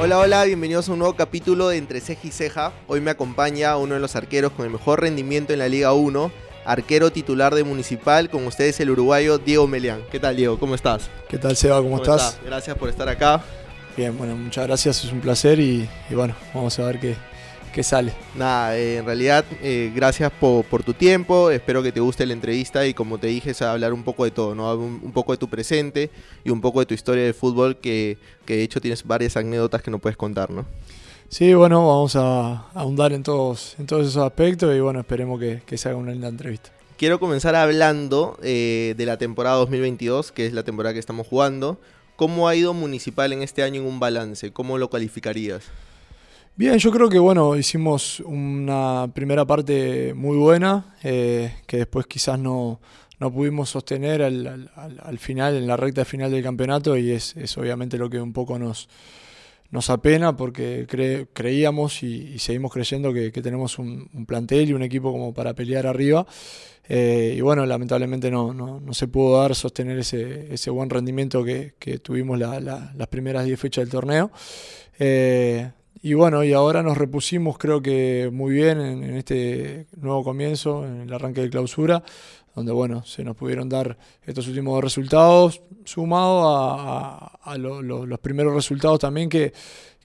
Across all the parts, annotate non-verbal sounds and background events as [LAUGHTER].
Hola, hola, bienvenidos a un nuevo capítulo de Entre Ceja y Ceja. Hoy me acompaña uno de los arqueros con el mejor rendimiento en la Liga 1, arquero titular de Municipal, con ustedes el uruguayo Diego Melián. ¿Qué tal, Diego? ¿Cómo estás? ¿Qué tal, Seba? ¿Cómo, estás? Gracias por estar acá. Bien, bueno, muchas gracias, es un placer y, y bueno, vamos a ver qué, qué sale. Nada, eh, en realidad, eh, gracias por, por, tu tiempo, espero que te guste la entrevista y como te dije, es hablar un poco de todo, ¿no? Un, un, poco de tu presente y un poco de tu historia de fútbol, que, que de hecho tienes varias anécdotas que no puedes contar, ¿no? Sí, bueno, vamos a ahondar en todos, en todos esos aspectos y bueno, esperemos que, que se haga una linda entrevista. Quiero comenzar hablando eh, de la temporada 2022, que es la temporada que estamos jugando. ¿Cómo ha ido Municipal en este año en un balance? ¿Cómo lo calificarías? Bien, yo creo que bueno, hicimos una primera parte muy buena, eh, que después quizás no, no pudimos sostener al, al, al, final, en la recta final del campeonato, y es, es obviamente lo que un poco nos, nos apena porque cre, creíamos y, seguimos creyendo que, tenemos un, plantel y un equipo como para pelear arriba. Eh, y bueno, lamentablemente no, no, no, se pudo dar sostener ese, ese buen rendimiento que, tuvimos la, la, las primeras 10 fechas del torneo. Eh, y bueno, y ahora nos repusimos creo que muy bien en, en, este nuevo comienzo, en el arranque de clausura, donde bueno, se nos pudieron dar estos últimos resultados, sumado a, a, a lo, lo, los primeros resultados también que,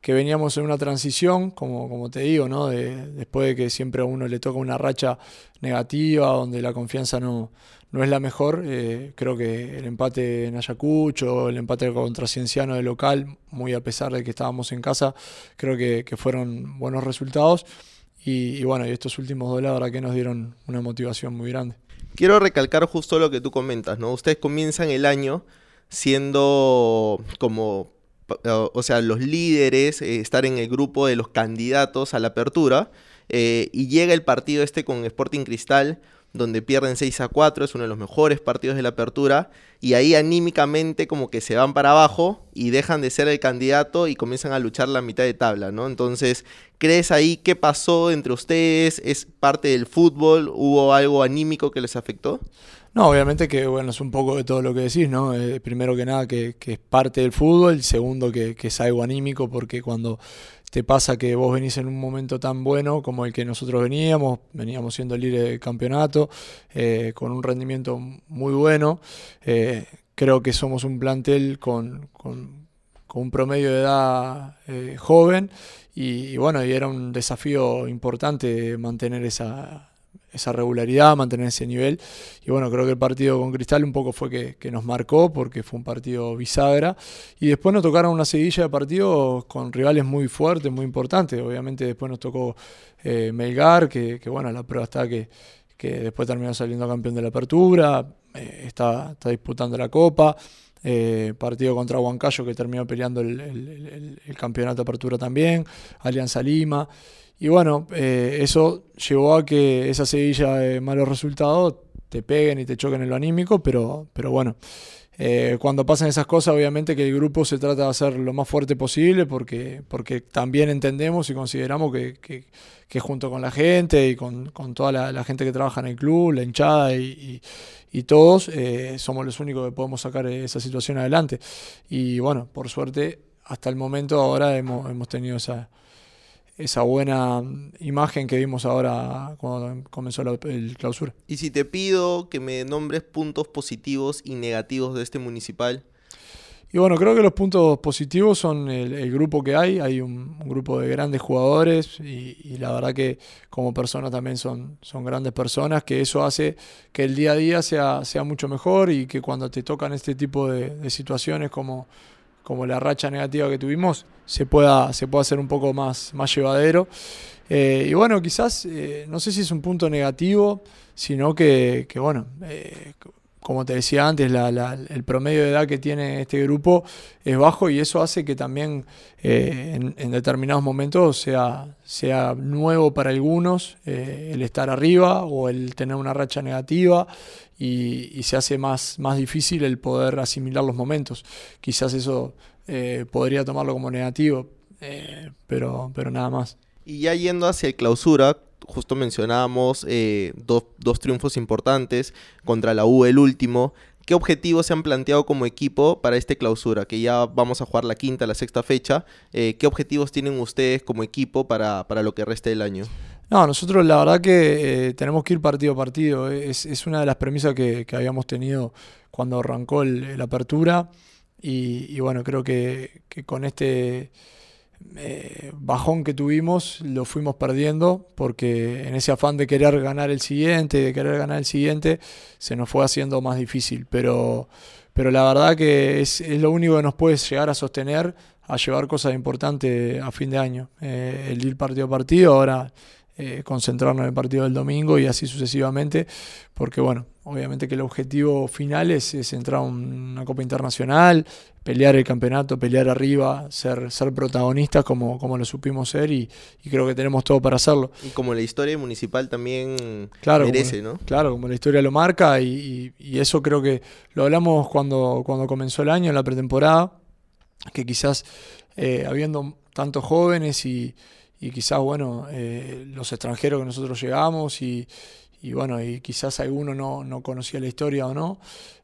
que veníamos en una transición, como, como te digo, ¿no? De, después de que siempre a uno le toca una racha negativa, donde la confianza no, no es la mejor, eh, creo que el empate en Ayacucho, el empate contra Cienciano de local, muy a pesar de que estábamos en casa, creo que, que fueron buenos resultados. Y, y, bueno, y estos últimos dos, la verdad que nos dieron una motivación muy grande. Quiero recalcar justo lo que tú comentas, ¿no? Ustedes comienzan el año siendo como o sea, los líderes, eh, estar en el grupo de los candidatos a la apertura, eh, y llega el partido este con Sporting Cristal, donde pierden 6 a 4, es uno de los mejores partidos de la apertura, y ahí anímicamente como que se van para abajo y dejan de ser el candidato y comienzan a luchar la mitad de tabla, ¿no? Entonces, ¿crees ahí qué pasó entre ustedes? ¿Es parte del fútbol? ¿Hubo algo anímico que les afectó? No, obviamente que bueno, es un poco de todo lo que decís, ¿no? Eh, primero que nada que, es parte del fútbol, segundo que, que, es algo anímico, porque cuando te pasa que vos venís en un momento tan bueno como el que nosotros veníamos, veníamos siendo líder del campeonato, eh, con un rendimiento muy bueno, eh, creo que somos un plantel con, con, con un promedio de edad eh, joven y, y bueno, y era un desafío importante mantener esa esa regularidad, mantener ese nivel. Y bueno, creo que el partido con Cristal un poco fue que, nos marcó porque fue un partido bisagra. Y después nos tocaron una seguidilla de partidos con rivales muy fuertes, muy importantes. Obviamente después nos tocó eh, Melgar, que, que, bueno, la prueba está que, que después terminó saliendo campeón de la apertura, eh, está, está disputando la Copa. Eh, partido contra Huancayo que terminó peleando el, el, campeonato de apertura también, Alianza Lima. Y bueno, eh, eso llevó a que esa seguilla de malos resultados te peguen y te choquen en lo anímico, pero, pero bueno, eh, cuando pasan esas cosas, obviamente que el grupo se trata de hacer lo más fuerte posible porque, porque también entendemos y consideramos que, que, que junto con la gente y con, con toda la, la, gente que trabaja en el club, la hinchada y, y, y todos, eh, somos los únicos que podemos sacar esa situación adelante. Y bueno, por suerte, hasta el momento ahora hemos, hemos tenido esa esa buena imagen que vimos ahora cuando comenzó la, el clausura. Y si te pido que me nombres puntos positivos y negativos de este municipal. Y bueno, creo que los puntos positivos son el, el grupo que hay, hay un, un grupo de grandes jugadores y, y, la verdad que como personas también son, son grandes personas, que eso hace que el día a día sea, sea mucho mejor y que cuando te tocan este tipo de, de situaciones como, como la racha negativa que tuvimos, se pueda, se pueda hacer un poco más, más llevadero. Eh, y bueno, quizás, eh, no sé si es un punto negativo, sino que, bueno, eh, como te decía antes, el promedio de edad que tiene este grupo es bajo y eso hace que también eh, en, determinados momentos sea, sea nuevo para algunos eh, el estar arriba o el tener una racha negativa y, se hace más, más difícil el poder asimilar los momentos. Quizás eso eh, podría tomarlo como negativo, pero, pero nada más. Y ya yendo hacia el clausura, justo mencionábamos eh, dos, dos, triunfos importantes contra la U, el último. ¿qué objetivos se han planteado como equipo para esta clausura? Que ya vamos a jugar la quinta, la sexta fecha. Eh, ¿Qué objetivos tienen ustedes como equipo para, para lo que resta del año? No, nosotros la verdad que eh, tenemos que ir partido a partido. Es, es una de las premisas que, que habíamos tenido cuando arrancó la apertura. Y, y, bueno, creo que, que con este eh, bajón que tuvimos lo fuimos perdiendo porque en ese afán de querer ganar el siguiente, de querer ganar el siguiente, se nos fue haciendo más difícil. Pero, pero la verdad que es, es lo único que nos puede llegar a sostener a llevar cosas importantes a fin de año. Eh, el ir partido a partido, ahora eh, concentrarnos en el partido del domingo y así sucesivamente, porque bueno, obviamente que el objetivo final es, es entrar a una Copa Internacional, pelear el campeonato, pelear arriba, ser, ser protagonistas como, como lo supimos ser y, y, creo que tenemos todo para hacerlo. Y como la historia municipal también claro, merece, como, ¿no? Claro, como la historia lo marca y, y, y, eso creo que lo hablamos cuando, cuando comenzó el año, en la pretemporada, que quizás eh, habiendo tantos jóvenes y, y quizás, bueno, eh, los extranjeros que nosotros llegamos y, y bueno, y quizás alguno no, no, conocía la historia o no.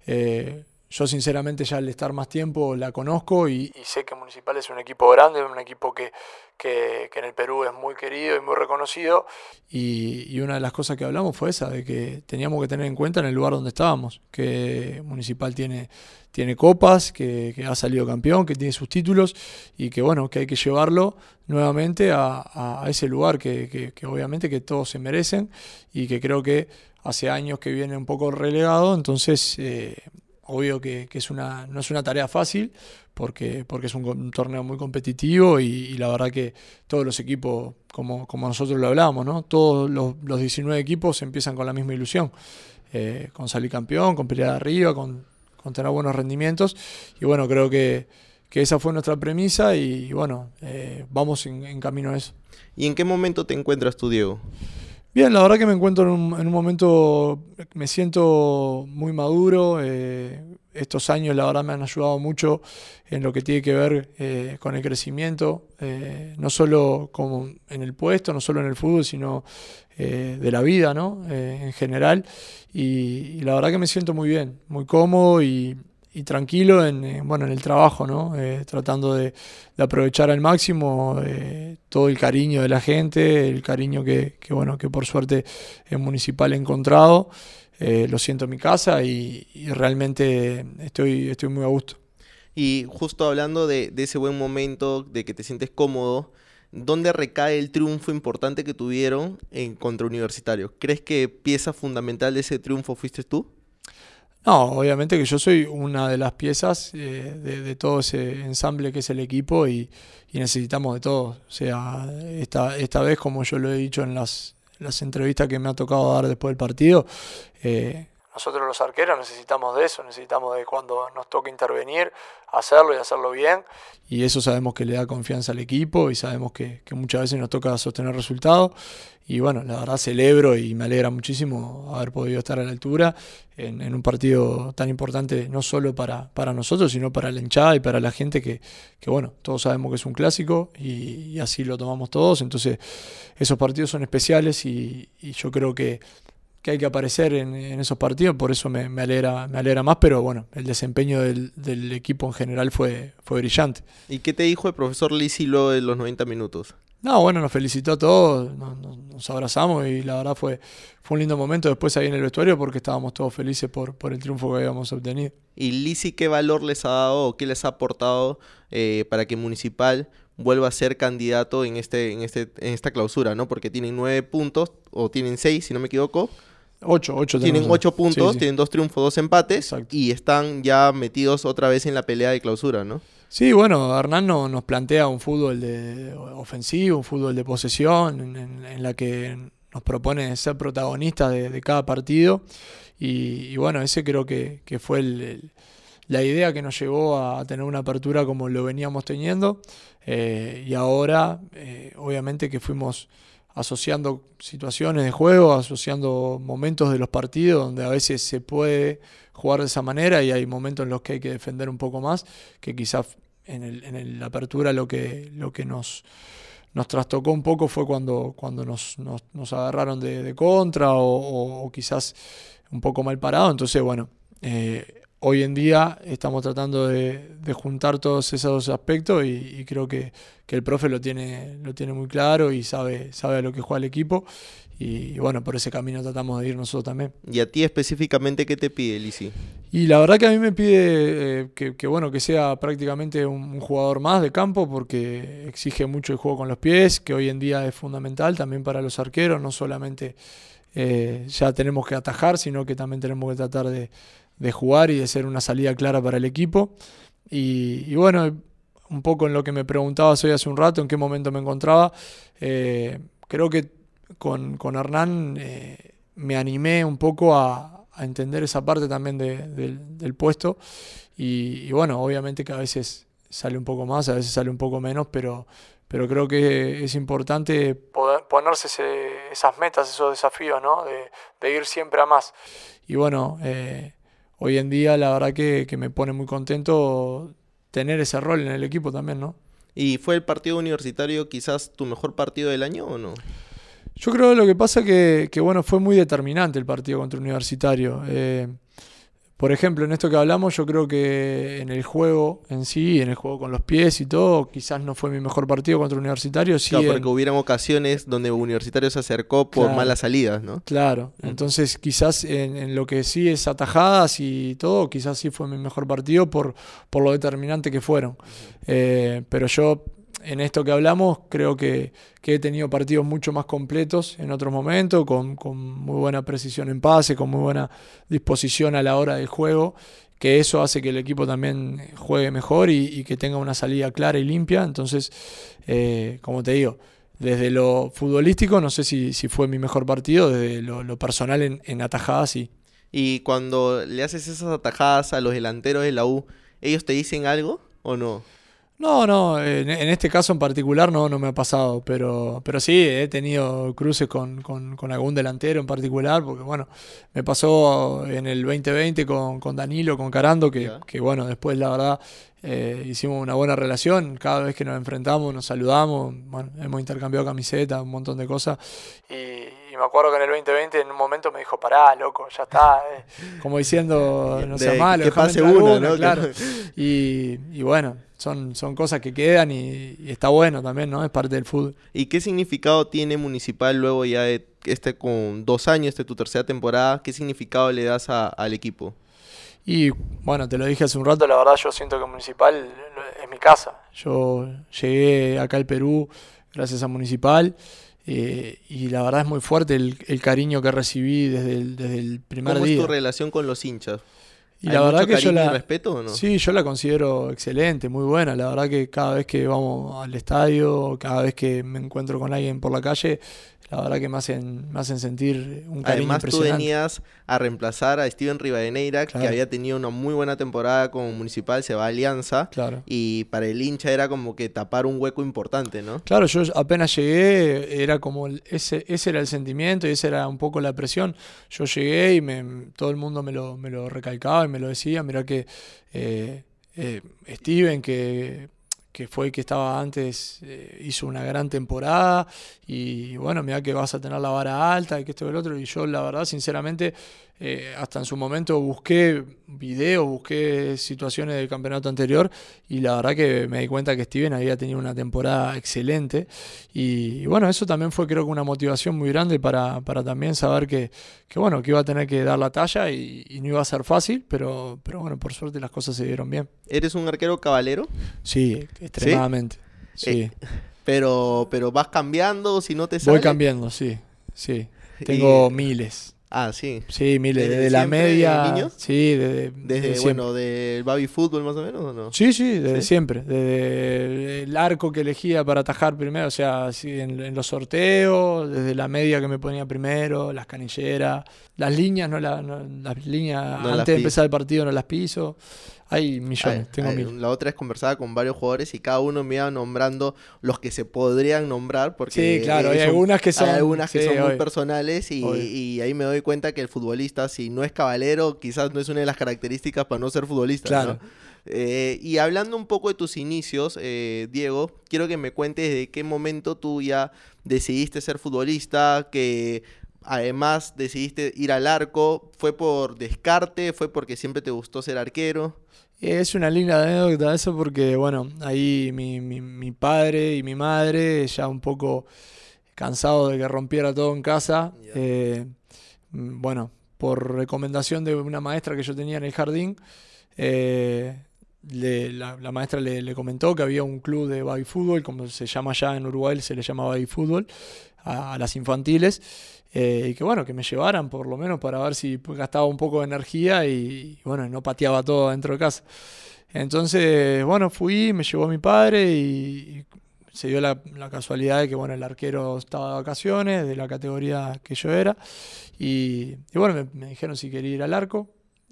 Eh, yo sinceramente ya al estar más tiempo la conozco y, sé que Municipal es un equipo grande, un equipo que, que, en el Perú es muy querido y muy reconocido. Y, una de las cosas que hablamos fue esa, de que teníamos que tener en cuenta en el lugar donde estábamos, que Municipal tiene, tiene copas, que, ha salido campeón, que tiene sus títulos y que bueno, que hay que llevarlo nuevamente a, ese lugar que obviamente que todos se merecen y que creo que hace años que viene un poco relegado, entonces... Eh, obvio que, es una, no es una tarea fácil porque, porque es un, torneo muy competitivo y, la verdad que todos los equipos, como, como nosotros lo hablábamos, ¿no? todos los, los 19 equipos empiezan con la misma ilusión, eh, con salir campeón, con pelear arriba, con, con, tener buenos rendimientos y bueno, creo que, que esa fue nuestra premisa y, y bueno, eh, vamos en, en camino a eso. ¿Y en qué momento te encuentras tú, Diego? Bien, la verdad que me encuentro en un, en un momento, me siento muy maduro. Eh, estos años, la verdad, me han ayudado mucho en lo que tiene que ver eh, con el crecimiento, eh, no solo como en el puesto, no solo en el fútbol, sino de la vida, ¿no? en general. Y, y, la verdad que me siento muy bien, muy cómodo y, y tranquilo en, eh, bueno, en el trabajo, ¿no? Eh, tratando de, aprovechar al máximo eh, todo el cariño de la gente, el cariño que, bueno, que por suerte en Municipal he encontrado. lo siento en mi casa y, realmente estoy, estoy muy a gusto. Y justo hablando de, de ese buen momento, de que te sientes cómodo, ¿dónde recae el triunfo importante que tuvieron en contra Universitario? ¿Crees que pieza fundamental de ese triunfo fuiste tú? No, obviamente que yo soy una de las piezas eh, de, todo ese ensamble que es el equipo y, necesitamos de todo. O sea, esta, esta vez, como yo lo he dicho en las, las entrevistas que me ha tocado dar después del partido, eh, nosotros los arqueros necesitamos de eso, necesitamos de cuando nos toca intervenir, hacerlo y hacerlo bien. Y eso sabemos que le da confianza al equipo y sabemos que, que muchas veces nos toca sostener resultados. Y bueno, la verdad celebro y me alegra muchísimo haber podido estar a la altura en, en un partido tan importante, no solo para, para, nosotros, sino para la hinchada y para la gente que, que bueno, todos sabemos que es un clásico y, y, así lo tomamos todos. Entonces, esos partidos son especiales y, y yo creo que que hay que aparecer en, en esos partidos, por eso me, me, alegra, me alegra más, pero bueno, el desempeño del, del, equipo en general fue, fue brillante. ¿Y qué te dijo el profesor Lisi luego de los 90 minutos? No, bueno, nos felicitó a todos, nos, nos, abrazamos y la verdad fue, fue un lindo momento después ahí en el vestuario porque estábamos todos felices por, por el triunfo que habíamos obtenido. ¿Y Lisi qué valor les ha dado o qué les ha aportado eh, para que Municipal vuelva a ser candidato en, este, en, este, en esta clausura, ¿no? Porque tienen nueve puntos, o tienen seis, si no me equivoco. Ocho, ocho Tienen ocho puntos, sí, sí. tienen dos triunfos, dos empates Exacto. y están ya metidos otra vez en la pelea de clausura, ¿no? Sí, bueno, Hernán no, nos plantea un fútbol de ofensivo, un fútbol de posesión, en, en, en la que nos propone ser protagonistas de, de, cada partido. Y, y, bueno, ese creo que, que fue el, el, la idea que nos llevó a tener una apertura como lo veníamos teniendo. Eh, y ahora, eh, obviamente que fuimos asociando situaciones de juego, asociando momentos de los partidos donde a veces se puede jugar de esa manera y hay momentos en los que hay que defender un poco más, que quizás en, el, en la apertura lo que, lo que nos, nos trastocó un poco fue cuando, cuando nos, nos, nos agarraron de, contra o, quizás un poco mal parado. Entonces, bueno, eh, hoy en día estamos tratando de, juntar todos esos aspectos y, creo que, el profe lo tiene, lo tiene muy claro y sabe, sabe a lo que juega el equipo. Y, bueno, por ese camino tratamos de ir nosotros también. ¿Y a ti específicamente qué te pide, Lisi? Y la verdad que a mí me pide eh, que, bueno, que sea prácticamente un, jugador más de campo porque exige mucho el juego con los pies, que hoy en día es fundamental también para los arqueros, no solamente eh, ya tenemos que atajar, sino que también tenemos que tratar de, de jugar y de ser una salida clara para el equipo. Y, bueno, un poco en lo que me preguntabas hoy hace un rato, en qué momento me encontraba, eh, creo que con, con Hernán eh, me animé un poco a, entender esa parte también del, puesto. Y, bueno, obviamente que a veces sale un poco más, a veces sale un poco menos, pero, pero creo que es importante ponerse esas metas, esos desafíos, ¿no? De, ir siempre a más. Y bueno, eh, hoy en día la verdad que, me pone muy contento tener ese rol en el equipo también, ¿no? ¿Y fue el partido universitario quizás tu mejor partido del año o no? Yo creo que lo que pasa que, que bueno, fue muy determinante el partido contra Universitario. Eh, por ejemplo, en esto que hablamos, yo creo que en el juego en sí, en el juego con los pies y todo, quizás no fue mi mejor partido contra Universitario. Sí, claro, porque hubieran ocasiones donde Universitario se acercó por malas salidas, ¿no? Claro, mm. entonces quizás en, lo que sí es atajadas y todo, quizás sí fue mi mejor partido por, por lo determinante que fueron. Eh, pero yo en esto que hablamos, creo que, he tenido partidos mucho más completos en otros momentos, con, muy buena precisión en pase, con muy buena disposición a la hora del juego, que eso hace que el equipo también juegue mejor y, que tenga una salida clara y limpia. Entonces, eh, como te digo, desde lo futbolístico, no sé si, fue mi mejor partido, desde lo, personal en, en atajadas, sí. Y cuando le haces esas atajadas a los delanteros de la U, ¿ellos te dicen algo o no? No, no, en, este caso en particular no, no me ha pasado, pero, pero sí, he tenido cruces con, algún delantero en particular, porque bueno, me pasó en el 2020 con, con Danilo, con Carando, que, que, bueno, después la verdad eh, hicimos una buena relación, cada vez que nos enfrentamos nos saludamos, bueno, hemos intercambiado camisetas, un montón de cosas, y, me acuerdo que en el 2020 en un momento me dijo, pará, loco, ya está, eh", como diciendo, no sea malo, que pase uno, ¿no? Claro. Y, y bueno son, son cosas que quedan y, está bueno también, ¿no? Es parte del fútbol. ¿Y qué significado tiene Municipal luego ya de este con dos años, este tu tercera temporada? ¿Qué significado le das al equipo? Y bueno, te lo dije hace un rato, la verdad yo siento que Municipal es mi casa. Yo llegué acá al Perú gracias a Municipal. Eh, y la verdad es muy fuerte el, cariño que recibí desde el, desde el primer día. ¿Cómo es tu relación con los hinchas? Y la verdad que yo la respeto o no? Sí, yo la considero excelente, muy buena. La verdad que cada vez que vamos al estadio, cada vez que me encuentro con alguien por la calle, la verdad que me hacen, me hacen sentir un cariño Además, tú venías a reemplazar a Steven Rivadeneira, que había tenido una muy buena temporada como Municipal, se va a Alianza. Claro. Y para el hincha era como que tapar un hueco importante, ¿no? Claro, yo apenas llegué, era como ese, ese era el sentimiento y esa era un poco la presión. Yo llegué y me, todo el mundo me lo, me lo recalcaba me lo decía. Mira que eh, eh, Steven, que que fue que estaba antes, eh, hizo una gran temporada y bueno, mira que vas a tener la vara alta y que esto y el otro. Y yo la verdad, sinceramente, eh, hasta en su momento busqué videos, busqué situaciones del campeonato anterior y la verdad que me di cuenta que Steven había tenido una temporada excelente y, bueno, eso también fue creo que una motivación muy grande para, también saber que, bueno, que iba a tener que dar la talla y, no iba a ser fácil, pero, pero bueno, por suerte las cosas se dieron bien. ¿Eres un arquero cabalero? Sí, extremadamente. Sí. Eh, pero, pero vas cambiando si no te sale. Voy cambiando, sí, sí. [LAUGHS] Tengo miles. Ah, sí. Sí, mire, desde, la media. Niños? Sí, desde. Desde, bueno, del baby fútbol más o menos, ¿o no? Sí, sí, desde siempre. Desde el arco que elegía para atajar primero, o sea, en, los sorteos, desde la media que me ponía primero, las canilleras, las líneas, no, las líneas antes de empezar el partido no las piso. Hay millones, tengo mil. La otra es conversar con varios jugadores y cada uno me iba nombrando los que se podrían nombrar. Porque sí, claro, hay algunas que son, algunas que son muy personales y, ahí me doy cuenta que el futbolista, si no es caballero, quizás no es una de las características para no ser futbolista. Claro. Eh, y hablando un poco de tus inicios, eh, Diego, quiero que me cuentes de qué momento tú ya decidiste ser futbolista, que además decidiste ir al arco? ¿Fue por descarte? ¿Fue porque siempre te gustó ser arquero? Es una linda anécdota eso porque, bueno, ahí mi, mi, mi padre y mi madre ya un poco cansado de que rompiera todo en casa, eh, bueno, por recomendación de una maestra que yo tenía en el jardín, eh, la, maestra le, comentó que había un club de baby fútbol, como se llama allá en Uruguay, se le llama baby fútbol, a, las infantiles, eh, y que bueno, que me llevaran por lo menos para ver si gastaba un poco de energía y, bueno, no pateaba todo dentro de casa. Entonces, bueno, fui, me llevó mi padre y, se dio la, casualidad de que bueno, el arquero estaba de vacaciones, de la categoría que yo era, y, bueno, me, dijeron si quería ir al arco.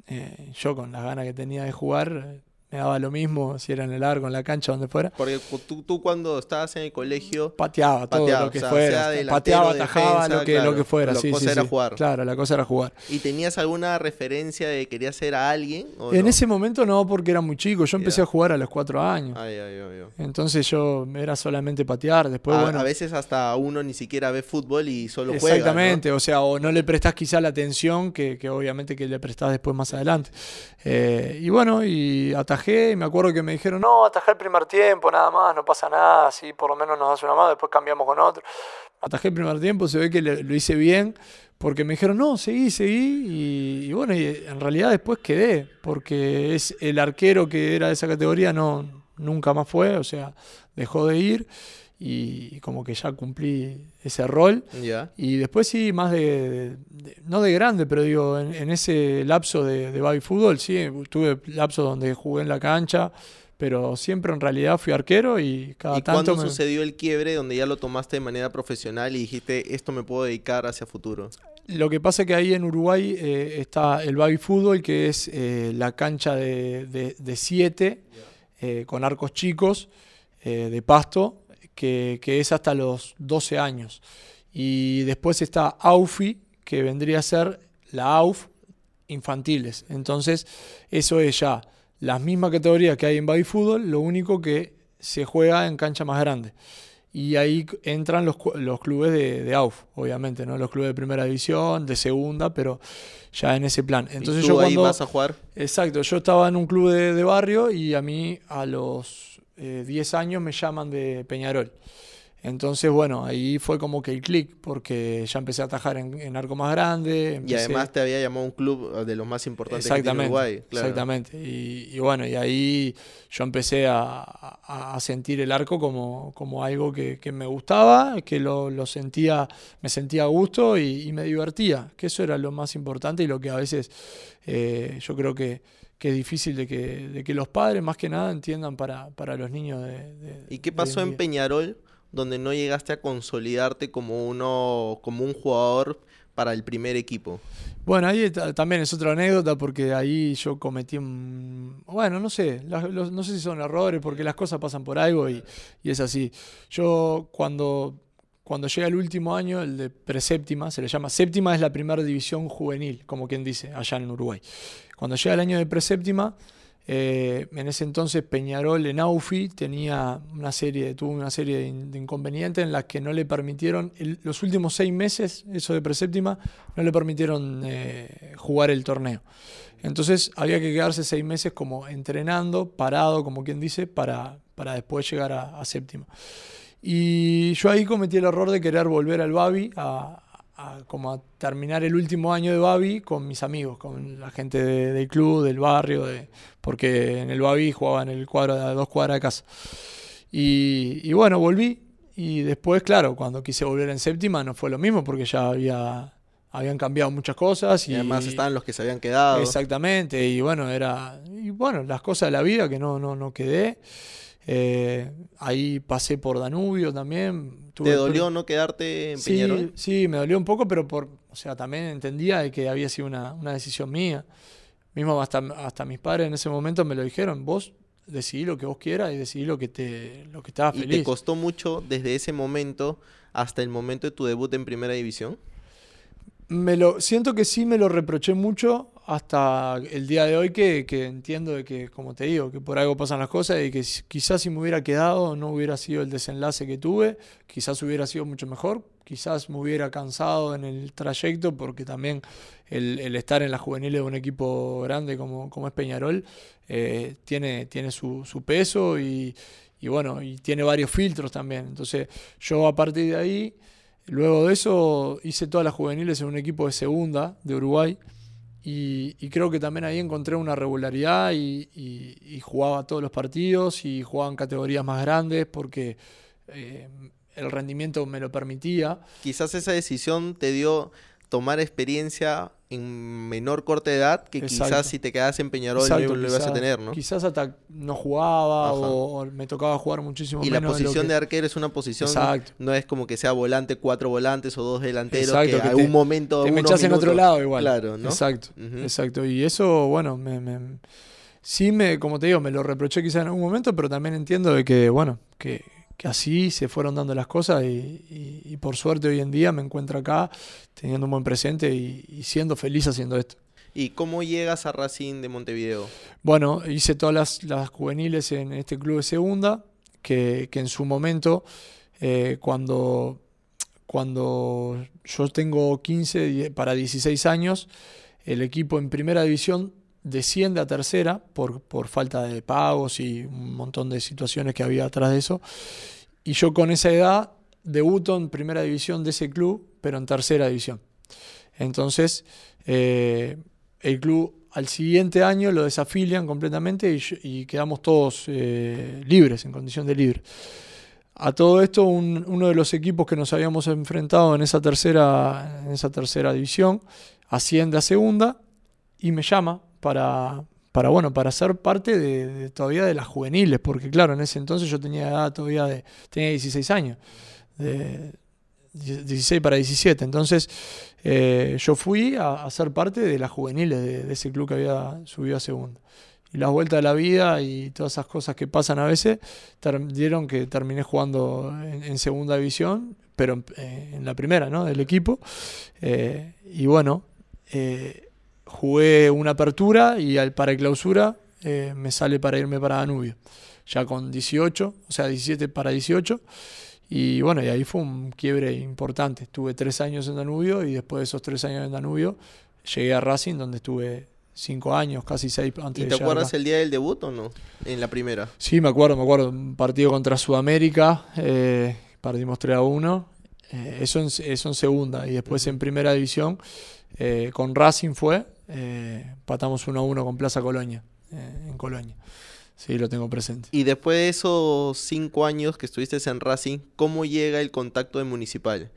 Eh, yo con las ganas que tenía de jugar, me daba lo mismo si era en el arco, en la cancha, donde fuera. Porque tú, tú cuando estabas en el colegio... Pateaba, todo lo que fuera. pateaba, atajaba, lo, que, lo que fuera. La cosa era jugar. Claro, la cosa era jugar. ¿Y tenías alguna referencia de que querías ser a alguien? en ese momento no, porque era muy chico. Yo empecé a jugar a los cuatro años. Ay, ay, ay, Entonces yo era solamente patear. Después, a, bueno... a veces hasta uno ni siquiera ve fútbol y solo juega. Exactamente, o sea, o no le prestás quizá la atención que, que obviamente que le prestás después más adelante. Eh, y bueno, y atajé, y me acuerdo que me dijeron, no, atajé el primer tiempo, nada más, no pasa nada, así por lo menos nos hace una mano, después cambiamos con otro. Atajé el primer tiempo, se ve que lo hice bien, porque me dijeron, no, seguí, seguí, y, bueno, y en realidad después quedé, porque es el arquero que era de esa categoría, no, nunca más fue, o sea, dejó de ir y como que ya cumplí ese rol. Y después sí, más de, no de grande, pero digo, en, ese lapso de, de baby fútbol, sí, tuve lapso donde jugué en la cancha, pero siempre en realidad fui arquero y cada ¿Y tanto... ¿Cuándo sucedió el quiebre donde ya lo tomaste de manera profesional y dijiste, esto me puedo dedicar hacia futuro? Lo que pasa es que ahí en Uruguay eh, está el baby fútbol, que es eh, la cancha de, siete, eh, con arcos chicos, de pasto, que, es hasta los 12 años. Y después está AUFI, que vendría a ser la AUF infantiles. Entonces, eso es ya las mismas categorías que hay en baby fútbol, lo único que se juega en cancha más grande. Y ahí entran los, los clubes de, AUF, obviamente, ¿no? Los clubes de primera división, de segunda, pero ya en ese plan. Entonces ¿Y tú yo ahí vas a jugar? Exacto, yo estaba en un club de, de barrio y a mí a los 10 eh, años me llaman de Peñarol. Entonces, bueno, ahí fue como que el clic, porque ya empecé a atajar en, arco más grande. Y además te había llamado un club de los más importantes de Uruguay. Exactamente. Y, bueno, y ahí yo empecé a, sentir el arco como, como algo que, me gustaba, que lo, sentía, me sentía a gusto y, me divertía, que eso era lo más importante y lo que a veces eh, yo creo que que es difícil de que, de que los padres más que nada entiendan para, para los niños de, ¿Y qué pasó en Peñarol donde no llegaste a consolidarte como uno como un jugador para el primer equipo? Bueno, ahí también es otra anécdota porque ahí yo cometí un... Bueno, no sé, no sé si son errores porque las cosas pasan por algo y, y es así. Yo cuando cuando llega el último año, el de preséptima, se le llama séptima, es la primera división juvenil, como quien dice, allá en Uruguay. Cuando llega el año de preséptima, eh, en ese entonces Peñarol en Aufi tenía una serie, tuvo una serie de, inconvenientes en las que no le permitieron, los últimos seis meses, eso de preséptima, no le permitieron eh, jugar el torneo. Entonces había que quedarse seis meses como entrenando, parado, como quien dice, para, para después llegar a séptima. Y yo ahí cometí el error de querer volver al Babi, a, como a terminar el último año de Babi con mis amigos, con la gente del club, del barrio, de, porque en el Babi jugaba en el cuadro de dos cuadras de casa. Y, bueno, volví. Y después, claro, cuando quise volver en séptima no fue lo mismo porque ya había habían cambiado muchas cosas y, además estaban los que se habían quedado. Exactamente, y bueno, era y bueno, las cosas de la vida que no no no quedé. Eh, ahí pasé por Danubio también. ¿Te dolió no quedarte en sí, Sí, me dolió un poco, pero por, o sea, también entendía que había sido una, decisión mía. Mismo hasta, hasta mis padres en ese momento me lo dijeron, vos decidí lo que vos quieras y decidí lo que te lo que estabas feliz. ¿Y te costó mucho desde ese momento hasta el momento de tu debut en Primera División? Me lo siento que sí me lo reproché mucho hasta el día de hoy que, entiendo de que, como te digo, que por algo pasan las cosas y que quizás si me hubiera quedado no hubiera sido el desenlace que tuve, quizás hubiera sido mucho mejor, quizás me hubiera cansado en el trayecto porque también el, estar en la juveniles de un equipo grande como, como es Peñarol eh, tiene, tiene su, peso y, y bueno, y tiene varios filtros también. Entonces yo a partir de ahí, luego de eso hice todas las juveniles en un equipo de segunda de Uruguay y, creo que también ahí encontré una regularidad y, jugaba todos los partidos y jugaba en categorías más grandes porque eh, el rendimiento me lo permitía. Quizás esa decisión te dio tomar experiencia en menor corta edad que quizás si te quedas en Peñarol no lo ibas a tener, ¿no? Quizás hasta no jugaba o, me tocaba jugar muchísimo y menos. La posición de, arquero es una posición, no es como que sea volante, cuatro volantes o dos delanteros que, en algún momento... Te me echas en otro lado igual. Claro, ¿no? Exacto, exacto. Y eso, bueno, me, sí me, como te digo, me lo reproché quizás en algún momento, pero también entiendo de que, bueno, que que así se fueron dando las cosas y, por suerte hoy en día me encuentro acá teniendo un buen presente y, siendo feliz haciendo esto. ¿Y cómo llegas a Racing de Montevideo? Bueno, hice todas las, juveniles en este club de segunda, que, en su momento, eh, cuando, cuando yo tengo 15 para 16 años, el equipo en primera división desciende a tercera por, por falta de pagos y un montón de situaciones que había atrás de eso. Y yo con esa edad debuto en primera división de ese club, pero en tercera división. Entonces, eh, el club al siguiente año lo desafilian completamente y, quedamos todos eh, libres, en condición de libre. A todo esto, uno de los equipos que nos habíamos enfrentado en esa tercera, en esa tercera división asciende a segunda y me llama para, para, bueno, para ser parte de, todavía de las juveniles, porque claro, en ese entonces yo tenía edad todavía de, tenía 16 años, de 16 para 17, entonces eh, yo fui a, ser parte de las juveniles de, ese club que había subido a segundo. Y las vueltas de la vida y todas esas cosas que pasan a veces dieron que terminé jugando en, segunda división, pero en, eh, la primera, ¿no? Del equipo. Eh, y bueno, jugué una apertura y al para clausura eh, me sale para irme para Danubio, ya con 18, o sea, 17 para 18. Y bueno, y ahí fue un quiebre importante. Estuve tres años en Danubio y después de esos tres años en Danubio llegué a Racing, donde estuve cinco años, casi seis antes ¿Y te acuerdas el día del debut o no? En la primera. Sí, me acuerdo, me acuerdo. Un partido contra Sudamérica, eh, perdimos 3 a 1. Eh, eso, en, eso en segunda. Y después en primera división, con Racing fue, eh, patamos 1 a 1 con Plaza Colonia, eh, en Colonia. Sí, lo tengo presente. Y después de esos cinco años que estuviste en Racing, ¿cómo llega el contacto de Municipal?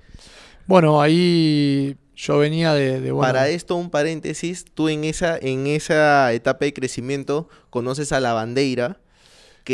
Bueno, ahí yo venía de... Para esto, un paréntesis, tú en esa, en esa etapa de crecimiento conoces a la bandera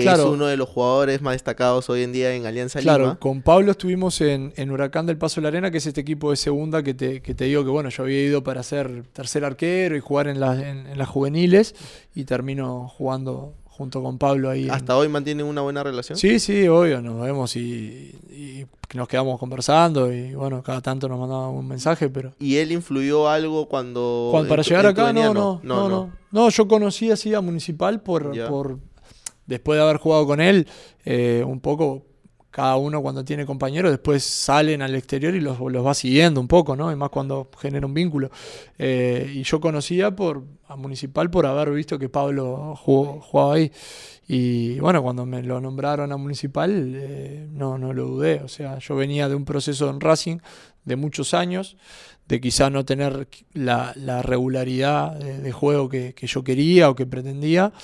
que es uno de los jugadores más destacados hoy en día en Alianza Lima. Claro, con Pablo estuvimos en, Huracán del Paso de la Arena, que es este equipo de segunda que te, que te digo que bueno, yo había ido para ser tercer arquero y jugar en, en, las juveniles y termino jugando junto con Pablo ahí. ¿Hasta hoy mantienen una buena relación? Sí, sí, obvio, nos vemos y, nos quedamos conversando y bueno, cada tanto nos mandaba un mensaje, pero... ¿Y él influyó algo cuando... para llegar acá, no no no, yo conocí así a Municipal por después de haber jugado con él, eh, un poco cada uno cuando tiene compañeros, después salen al exterior y los, los va siguiendo un poco, ¿no? Y más cuando genera un vínculo. Eh, y yo conocía por, a Municipal por haber visto que Pablo jugó, jugaba ahí. Y bueno, cuando me lo nombraron a Municipal, eh, no, no lo dudé. O sea, yo venía de un proceso en Racing de muchos años, de quizá no tener la, regularidad de, juego que, que yo quería o que pretendía.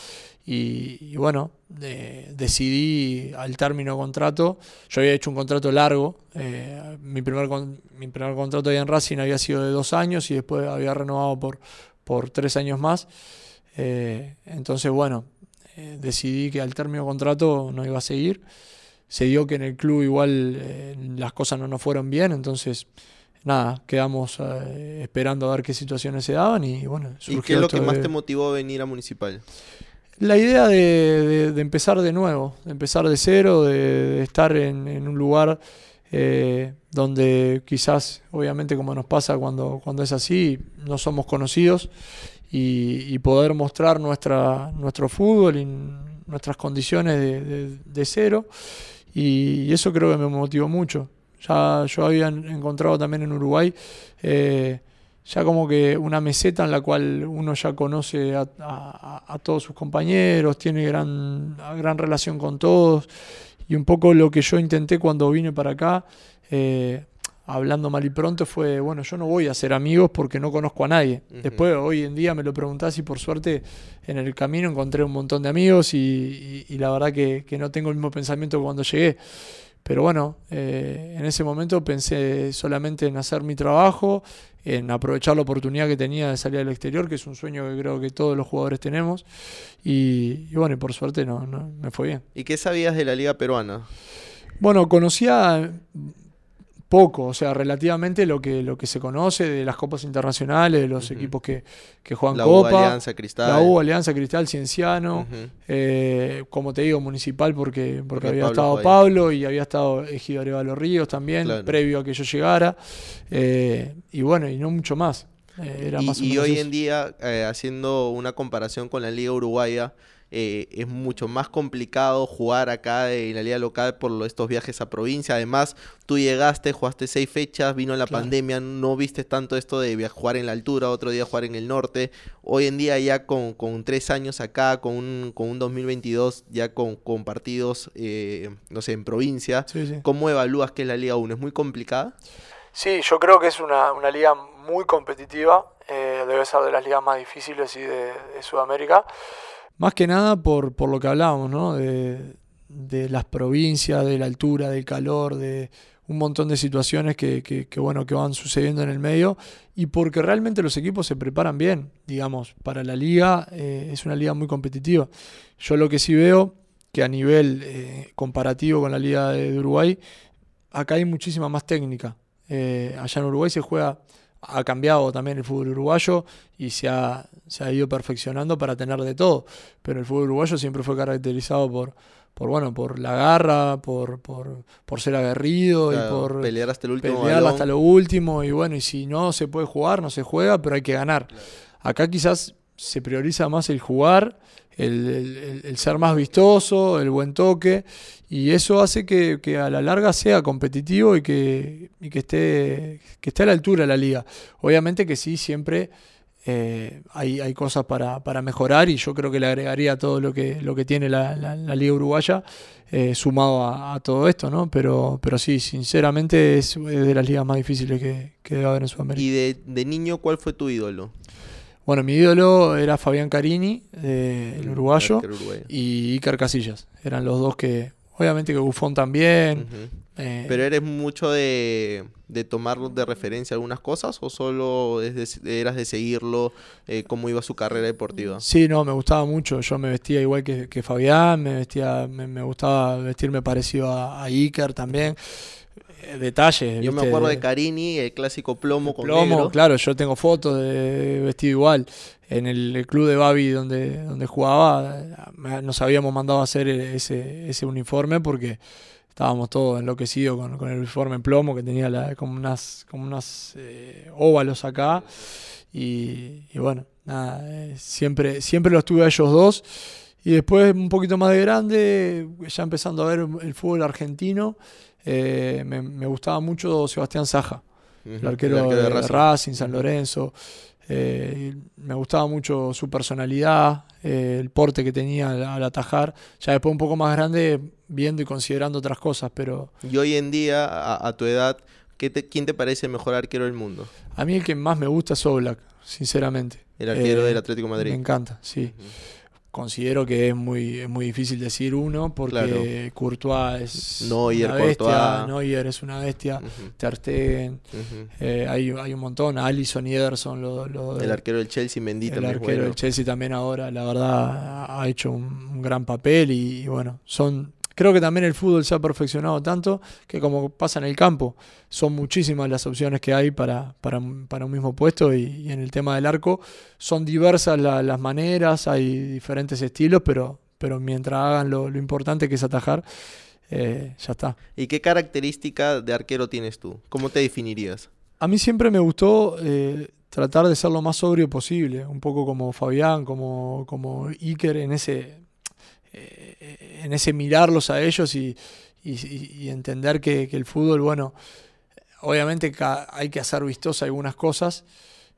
Y, bueno, decidí al término contrato, yo había hecho un contrato largo, eh, mi, primer, mi primer contrato ahí en Racing había sido de dos años y después había renovado por, por tres años más. Eh, entonces, bueno, eh, decidí que al término contrato no iba a seguir. Se dio que en el club igual las cosas no nos fueron bien, entonces nada, quedamos esperando a ver qué situaciones se daban y bueno. ¿Y qué es lo que más te motivó a venir a Municipal? La idea de, empezar de nuevo, de empezar de cero, de, estar en, un lugar eh, donde quizás, obviamente como nos pasa cuando, cuando es así, no somos conocidos y, poder mostrar nuestra, nuestro fútbol y nuestras condiciones de, cero. Y, eso creo que me motivó mucho. Ya yo había encontrado también en Uruguay eh, ya como que una meseta en la cual uno ya conoce a, todos sus compañeros, tiene gran, gran relación con todos. Y un poco lo que yo intenté cuando vine para acá, eh, hablando mal y pronto, fue, bueno, yo no voy a ser amigos porque no conozco a nadie. Después, hoy en día me lo preguntás y por suerte en el camino encontré un montón de amigos y, la verdad que, que, no tengo el mismo pensamiento que cuando llegué. Pero bueno, eh, en ese momento pensé solamente en hacer mi trabajo, en aprovechar la oportunidad que tenía de salir al exterior, que es un sueño que creo que todos los jugadores tenemos. Y, bueno, y por suerte no, no, me fue bien. ¿Y qué sabías de la liga peruana? Bueno, conocía poco, o sea, relativamente lo que, lo que se conoce de las copas internacionales, de los equipos que, que juegan la Copa. U Alianza Cristal. La U Alianza Cristal, Cienciano, eh, como te digo, Municipal, porque, porque, había estado Pablo y había estado Ejido Arevalo Ríos también, previo a que yo llegara. Eh, y bueno, y no mucho más. Eh, era y, más y hoy en día, haciendo una comparación con la Liga Uruguaya, eh, es mucho más complicado jugar acá en la liga local por estos viajes a provincia. Además, tú llegaste, jugaste seis fechas, vino la pandemia, no viste tanto esto de jugar en la altura, otro día jugar en el norte. Hoy en día ya con, tres años acá, con un, con un 2022 ya con, con partidos, eh, no sé, en provincia, ¿cómo evalúas que es la Liga 1? ¿Es muy complicada? Sí, yo creo que es una, liga muy competitiva, eh, debe ser de las ligas más difíciles y de Sudamérica. Más que nada por, por lo que hablábamos, ¿no? De, las provincias, de la altura, del calor, de un montón de situaciones que, que, bueno, que van sucediendo en el medio y porque realmente los equipos se preparan bien, digamos, para la liga eh, es una liga muy competitiva. Yo lo que sí veo que a nivel eh, comparativo con la liga de, Uruguay, acá hay muchísima más técnica. Eh, allá en Uruguay se juega ha cambiado también el fútbol uruguayo y se ha, se ha ido perfeccionando para tener de todo. Pero el fútbol uruguayo siempre fue caracterizado por, por bueno, por la garra, por, por, por ser aguerrido y por pelear hasta el último. Pelear hasta lo último. Y bueno, y si no se puede jugar, no se juega, pero hay que ganar. Acá quizás se prioriza más el jugar el, ser más vistoso, el buen toque, y eso hace que, a la larga sea competitivo y que, que, esté, que esté a la altura de la liga. Obviamente que sí, siempre eh, hay, hay, cosas para, mejorar y yo creo que le agregaría todo lo que, lo que tiene la, liga uruguaya eh, sumado a, todo esto, ¿no? Pero, pero sí, sinceramente es, de las ligas más difíciles que, que debe haber en Sudamérica. ¿Y de, de niño cuál fue tu ídolo? Bueno, mi ídolo era Fabián Carini, el uruguayo, y Iker Casillas. Eran los dos que, obviamente que Buffon también. Eh, ¿Pero eres mucho de, de tomar de referencia algunas cosas o solo eras de seguirlo, eh, cómo iba su carrera deportiva? Sí, no, me gustaba mucho. Yo me vestía igual que, Fabián, me vestía, me, gustaba vestirme parecido a, a Iker también. Eh, detalles. Yo me acuerdo de Carini, el clásico plomo con plomo, claro, yo tengo fotos de vestido igual. En el club de Babi donde, donde jugaba, nos habíamos mandado a hacer ese, ese uniforme porque estábamos todos enloquecidos con, con el uniforme en plomo que tenía la, como unas, como unas eh, óvalos acá. Y, bueno, nada, eh, siempre, siempre los tuve a ellos dos. Y después, un poquito más de grande, ya empezando a ver el fútbol argentino, eh, me, gustaba mucho Sebastián Saja, el, arquero de, Racing. San Lorenzo. Eh, me gustaba mucho su personalidad, eh, el porte que tenía al, atajar. Ya después un poco más grande, viendo y considerando otras cosas, pero... Y hoy en día, a, tu edad, ¿quién te parece el mejor arquero del mundo? A mí el que más me gusta es Oblak, sinceramente. El arquero del Atlético Madrid. Me encanta, sí considero que es muy, es muy difícil decir uno porque Courtois es Neuer, una bestia, Neuer es una bestia, Ter Stegen, eh, hay, hay, un montón, Alisson y Ederson. Lo, el arquero del Chelsea, Mendy El arquero del Chelsea también ahora, la verdad, ha hecho un, gran papel y bueno, son Creo que también el fútbol se ha perfeccionado tanto que como pasa en el campo, son muchísimas las opciones que hay para, para, un mismo puesto y, en el tema del arco son diversas las maneras, hay diferentes estilos, pero, pero mientras hagan lo, importante que es atajar, eh, ya está. ¿Y qué característica de arquero tienes tú? ¿Cómo te definirías? A mí siempre me gustó... Eh, tratar de ser lo más sobrio posible, un poco como Fabián, como, como Iker en ese, eh, en ese mirarlos a ellos y, entender que, el fútbol, bueno, obviamente hay que hacer vistosa algunas cosas,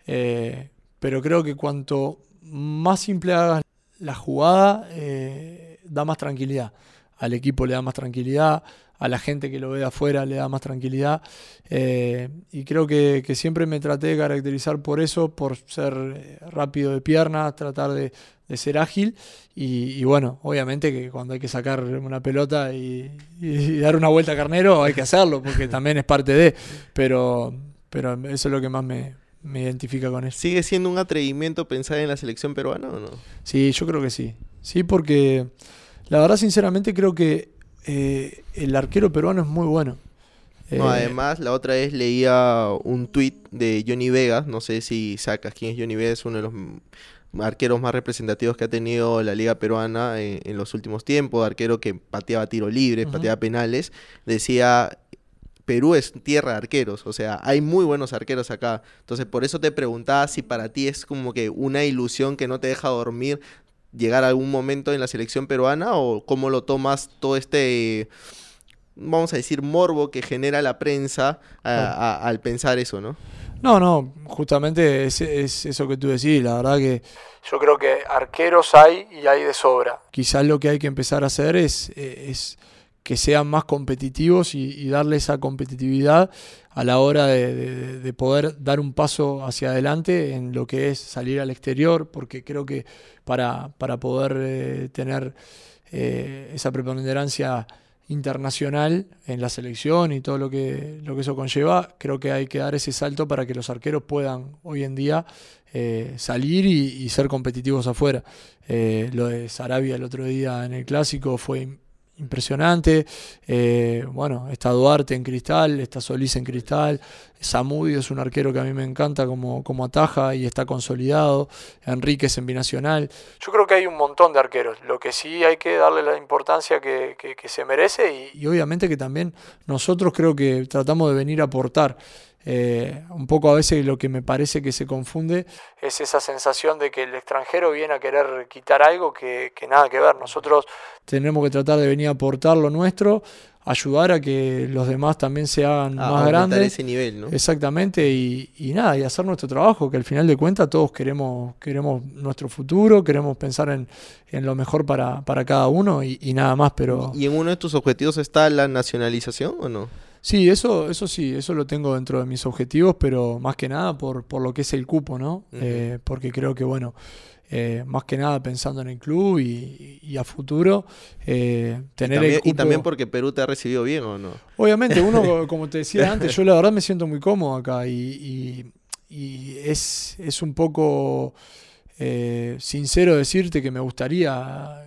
eh, pero creo que cuanto más simple hagas la jugada, eh, da más tranquilidad. Al equipo le da más tranquilidad, a la gente que lo ve de afuera le da más tranquilidad. Eh, y creo que, siempre me traté de caracterizar por eso, por ser rápido de piernas, tratar de, ser ágil. Y, bueno, obviamente que cuando hay que sacar una pelota y, dar una vuelta a carnero, hay que hacerlo, porque también es parte de. Pero, pero eso es lo que más me, me identifica con él. ¿Sigue siendo un atrevimiento pensar en la selección peruana o no? Sí, yo creo que sí. Sí, porque la verdad, sinceramente, creo que eh, el arquero peruano es muy bueno. No, eh, además, la otra vez leía un tweet de Johnny Vega, no sé si sacas quién es Johnny Vega, es uno de los arqueros más representativos que ha tenido la liga peruana en, los últimos tiempos, arquero que pateaba tiro libre, pateaba penales, decía, Perú es tierra de arqueros, o sea, hay muy buenos arqueros acá. Entonces, por eso te preguntaba si para ti es como que una ilusión que no te deja dormir llegar a algún momento en la selección peruana o cómo lo tomas todo este, vamos a decir, morbo que genera la prensa al pensar eso, ¿no? No, no, justamente es, eso que tú decís, la verdad que yo creo que arqueros hay y hay de sobra. Quizás lo que hay que empezar a hacer es, es que sean más competitivos y, darle esa competitividad a la hora de, poder dar un paso hacia adelante en lo que es salir al exterior, porque creo que para, para poder eh, tener eh, esa preponderancia internacional en la selección y todo lo que, lo que eso conlleva, creo que hay que dar ese salto para que los arqueros puedan hoy en día eh, salir y, ser competitivos afuera. lo de Sarabia el otro día en el clásico fue impresionante. Eh, bueno, está Duarte en cristal, está Solís en cristal. Samudio es un arquero que a mí me encanta como, como ataja y está consolidado. Enríquez en binacional. Yo creo que hay un montón de arqueros. Lo que sí hay que darle la importancia que, se merece y, y obviamente que también nosotros creo que tratamos de venir a aportar. Eh, un poco a veces lo que me parece que se confunde es esa sensación de que el extranjero viene a querer quitar algo que, nada que ver. Nosotros tenemos que tratar de venir a aportar lo nuestro, ayudar a que los demás también se hagan más grandes. ese nivel, ¿no? Exactamente, y, nada, y hacer nuestro trabajo, que al final de cuentas todos queremos, queremos nuestro futuro, queremos pensar en, lo mejor para, cada uno y, y, nada más, pero... ¿Y en uno de tus objetivos está la nacionalización o no? Sí, eso, eso sí, eso lo tengo dentro de mis objetivos, pero más que nada por, por lo que es el cupo, ¿no? Eh, porque creo que, bueno, eh, más que nada pensando en el club y, a futuro, eh, tener y también, el cupo... Y también porque Perú te ha recibido bien, ¿o no? Obviamente, uno, [LAUGHS] como te decía antes, yo la verdad me siento muy cómodo acá y, y es, es un poco... sincero decirte que me gustaría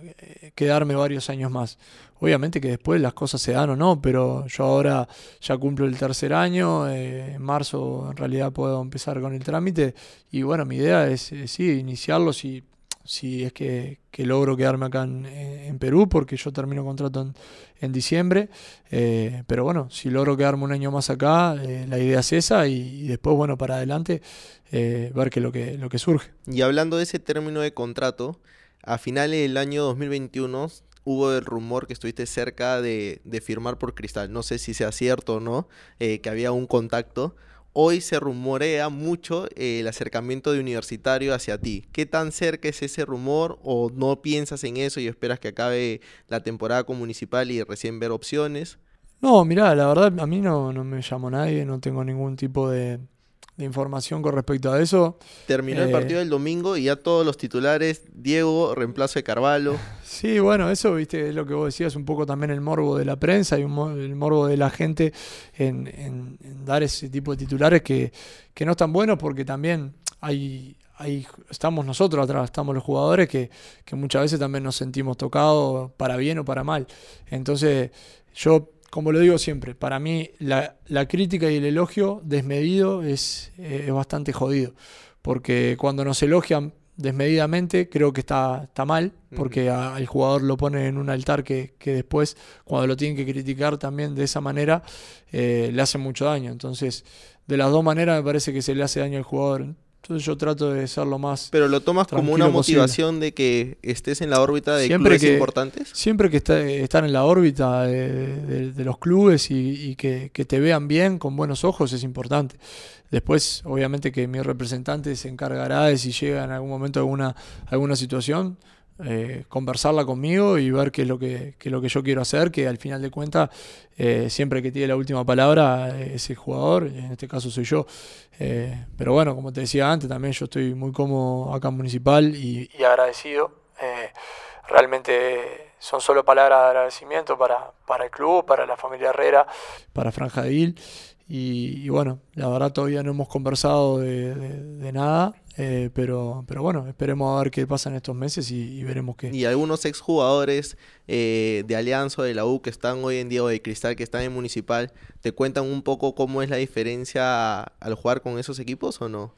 quedarme varios años más. Obviamente que después las cosas se dan o no, pero yo ahora ya cumplo el tercer año, eh, en marzo en realidad puedo empezar con el trámite y bueno, mi idea es, sí, iniciarlo si, si es que, logro quedarme acá en, Perú, porque yo termino contrato en, diciembre, eh, pero bueno, si logro quedarme un año más acá, eh, la idea es esa y, después, bueno, para adelante, ver qué lo que, lo que surge. Y hablando de ese término de contrato, a finales del año 2021 hubo el rumor que estuviste cerca de, firmar por Cristal. No sé si sea cierto o no, eh, que había un contacto. Hoy se rumorea mucho eh, el acercamiento de universitario hacia ti. ¿Qué tan cerca es ese rumor o no piensas en eso y esperas que acabe la temporada con Municipal y recién ver opciones? No, mira, la verdad a mí no, no me llamó nadie, no tengo ningún tipo de, de información con respecto a eso. Terminó el partido eh, del domingo y ya todos los titulares, Diego, reemplazo de Carvalho. [LAUGHS] Sí, bueno, eso viste es lo que vos decías, un poco también el morbo de la prensa y el morbo de la gente en, dar ese tipo de titulares que, no están buenos porque también hay, hay, estamos nosotros atrás, estamos los jugadores que, que muchas veces también nos sentimos tocados para bien o para mal. Entonces, yo como lo digo siempre, para mí la, crítica y el elogio desmedido es, eh, bastante jodido. Porque cuando nos elogian desmedidamente, creo que está, está mal, porque al jugador lo pone en un altar que, después, cuando lo tienen que criticar también de esa manera, eh, le hace mucho daño. Entonces, de las dos maneras me parece que se le hace daño al jugador. Entonces yo trato de ser lo más... Pero lo tomas como una motivación de que estés en la órbita de clubes importantes. Siempre que está, estar en la órbita de, los clubes y, que, te vean bien, con buenos ojos, es importante. Después, obviamente que mi representante se encargará de si llega en algún momento alguna, alguna situación, eh, conversarla conmigo y ver qué es lo que, lo que yo quiero hacer, que al final de cuentas, eh, siempre que tiene la última palabra eh, es el jugador, en este caso soy yo. pero bueno, como te decía antes, también yo estoy muy cómodo acá en Municipal y, agradecido. realmente son solo palabras de agradecimiento para, para el club, para la familia Herrera, para Franja de Vil. Y, bueno, la verdad todavía no hemos conversado de nada. Eh, pero, pero bueno, esperemos a ver qué pasa en estos meses y, veremos qué. Y algunos exjugadores eh, de Alianza o de la U que están hoy en día o de Cristal que están en Municipal, ¿te cuentan un poco cómo es la diferencia al jugar con esos equipos o no?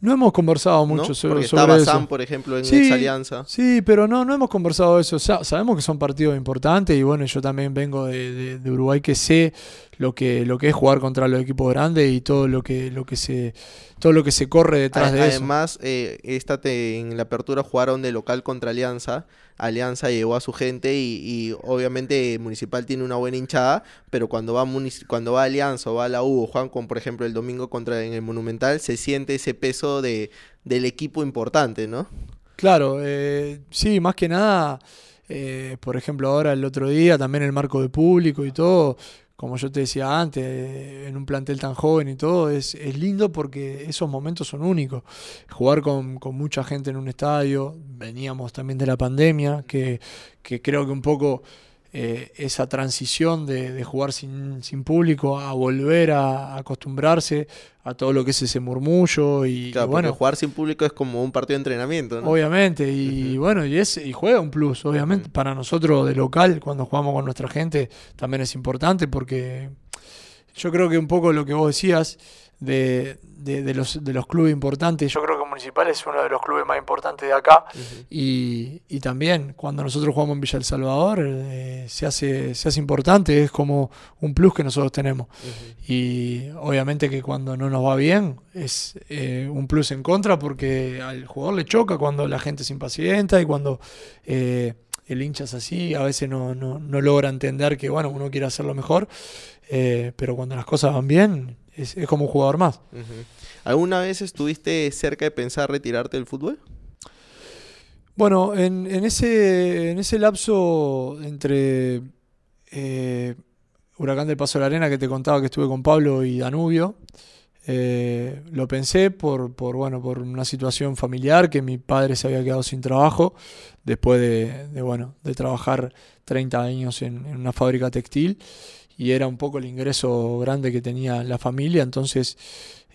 No hemos conversado mucho sobre, Porque estaba Sam, por ejemplo, en esa Alianza. Sí, pero no, no hemos conversado eso. sabemos que son partidos importantes y bueno, yo también vengo de, Uruguay que sé lo que, lo que es jugar contra los equipos grandes y todo lo que, lo que se todo lo que se corre detrás de eso. Además, eh, en la apertura jugaron de local contra Alianza. Alianza llevó a su gente y, obviamente Municipal tiene una buena hinchada, pero cuando va cuando va Alianza o va a la U o Juan con por ejemplo el domingo contra en el Monumental, se siente ese peso de, del equipo importante, ¿no? Claro, eh, sí, más que nada, eh, por ejemplo ahora el otro día también el marco de público y todo, como yo te decía antes, en un plantel tan joven y todo, es, es lindo porque esos momentos son únicos. Jugar con, con, mucha gente en un estadio, veníamos también de la pandemia, que, que creo que un poco eh, esa transición de, jugar sin, público a volver a, acostumbrarse a todo lo que es ese murmullo y, bueno. jugar sin público es como un partido de entrenamiento obviamente y bueno y es y juega un plus obviamente. Para nosotros de local cuando jugamos con nuestra gente también es importante porque yo creo que un poco lo que vos decías de, de, los, de los clubes importantes. Yo creo que Municipal es uno de los clubes más importantes de acá. y, y, también cuando nosotros jugamos en Villa El Salvador eh, se, hace, se hace importante, es como un plus que nosotros tenemos. Y obviamente que cuando no nos va bien es eh, un plus en contra porque al jugador le choca cuando la gente se impacienta y cuando... Eh, el hincha es así, a veces no, no, no, logra entender que bueno, uno quiere hacerlo mejor, pero cuando las cosas van bien, es, como un jugador más. ¿Alguna vez estuviste cerca de pensar retirarte del fútbol? Bueno, en, ese, en ese lapso entre eh, Huracán del Paso de la Arena que te contaba que estuve con Pablo y Danubio, eh, lo pensé por, por, bueno, por una situación familiar, que mi padre se había quedado sin trabajo después de, bueno, de trabajar 30 años en, una fábrica textil y era un poco el ingreso grande que tenía la familia, entonces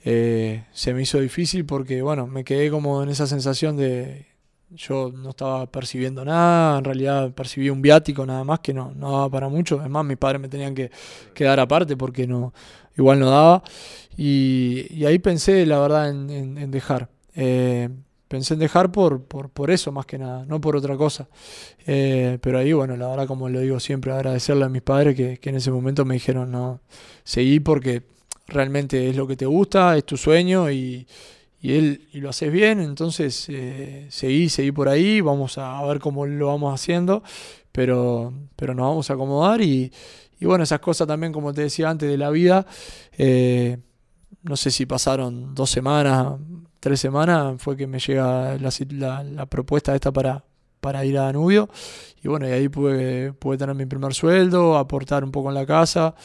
eh, se me hizo difícil porque, bueno, me quedé como en esa sensación de yo no estaba percibiendo nada, en realidad percibí un viático nada más que no, no daba para mucho, además mis padres me tenían que, quedar aparte porque no, igual no daba, y, ahí pensé la verdad en, dejar. Eh, pensé en dejar por, por, por, eso más que nada, no por otra cosa. Eh, pero ahí, bueno, la verdad, como lo digo siempre, agradecerle a mis padres que, que, en ese momento me dijeron, no, seguí porque realmente es lo que te gusta, es tu sueño y, y él y lo haces bien, entonces eh, seguí, seguí por ahí, vamos a, ver cómo lo vamos haciendo, pero, pero nos vamos a acomodar y, y bueno, esas cosas también, como te decía antes, de la vida, eh, no sé si pasaron dos semanas, tres semanas fue que me llega la, la, propuesta esta para, para ir a Danubio. Y bueno, y ahí pude, pude tener mi primer sueldo, aportar un poco en la casa.